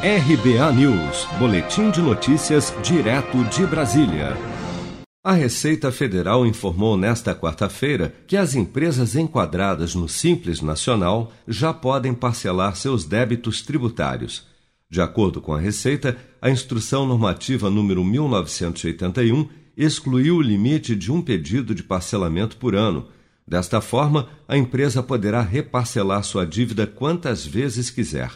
RBA News, Boletim de Notícias, direto de Brasília. A Receita Federal informou nesta quarta-feira que as empresas enquadradas no Simples Nacional já podem parcelar seus débitos tributários. De acordo com a Receita, a Instrução Normativa número 1981 excluiu o limite de um pedido de parcelamento por ano. Desta forma, a empresa poderá reparcelar sua dívida quantas vezes quiser.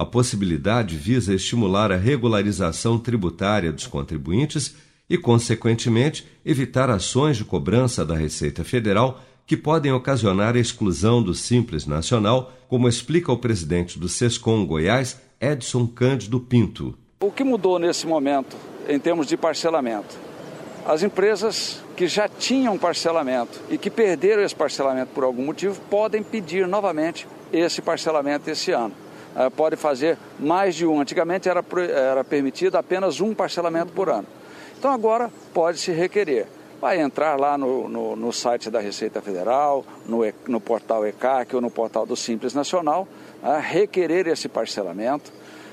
A possibilidade visa estimular a regularização tributária dos contribuintes e, consequentemente, evitar ações de cobrança da Receita Federal que podem ocasionar a exclusão do Simples Nacional, como explica o presidente do SESCOM Goiás, Edson Cândido Pinto. O que mudou nesse momento em termos de parcelamento? As empresas que já tinham parcelamento e que perderam esse parcelamento por algum motivo podem pedir novamente esse parcelamento esse ano. Eh, pode fazer mais de um. Antigamente era, era permitido apenas um parcelamento por ano. Então agora pode se requerer. Vai entrar lá no, no, no site da Receita Federal, no, no, portal ECAC ou no portal do Simples Nacional, a requerer esse parcelamento.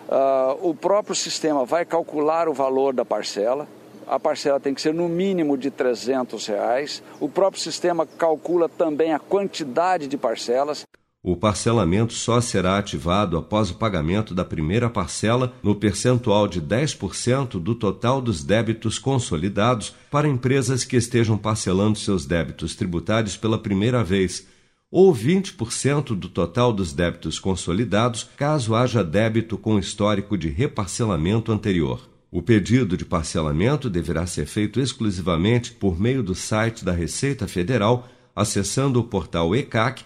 Uh, o próprio sistema vai calcular o valor da parcela. A parcela tem que ser no mínimo de 300 reais. O próprio sistema calcula também a quantidade de parcelas. O parcelamento só será ativado após o pagamento da primeira parcela no percentual de 10% do total dos débitos consolidados para empresas que estejam parcelando seus débitos tributários pela primeira vez, ou 20% do total dos débitos consolidados caso haja débito com histórico de reparcelamento anterior. O pedido de parcelamento deverá ser feito exclusivamente por meio do site da Receita Federal, acessando o portal ECAC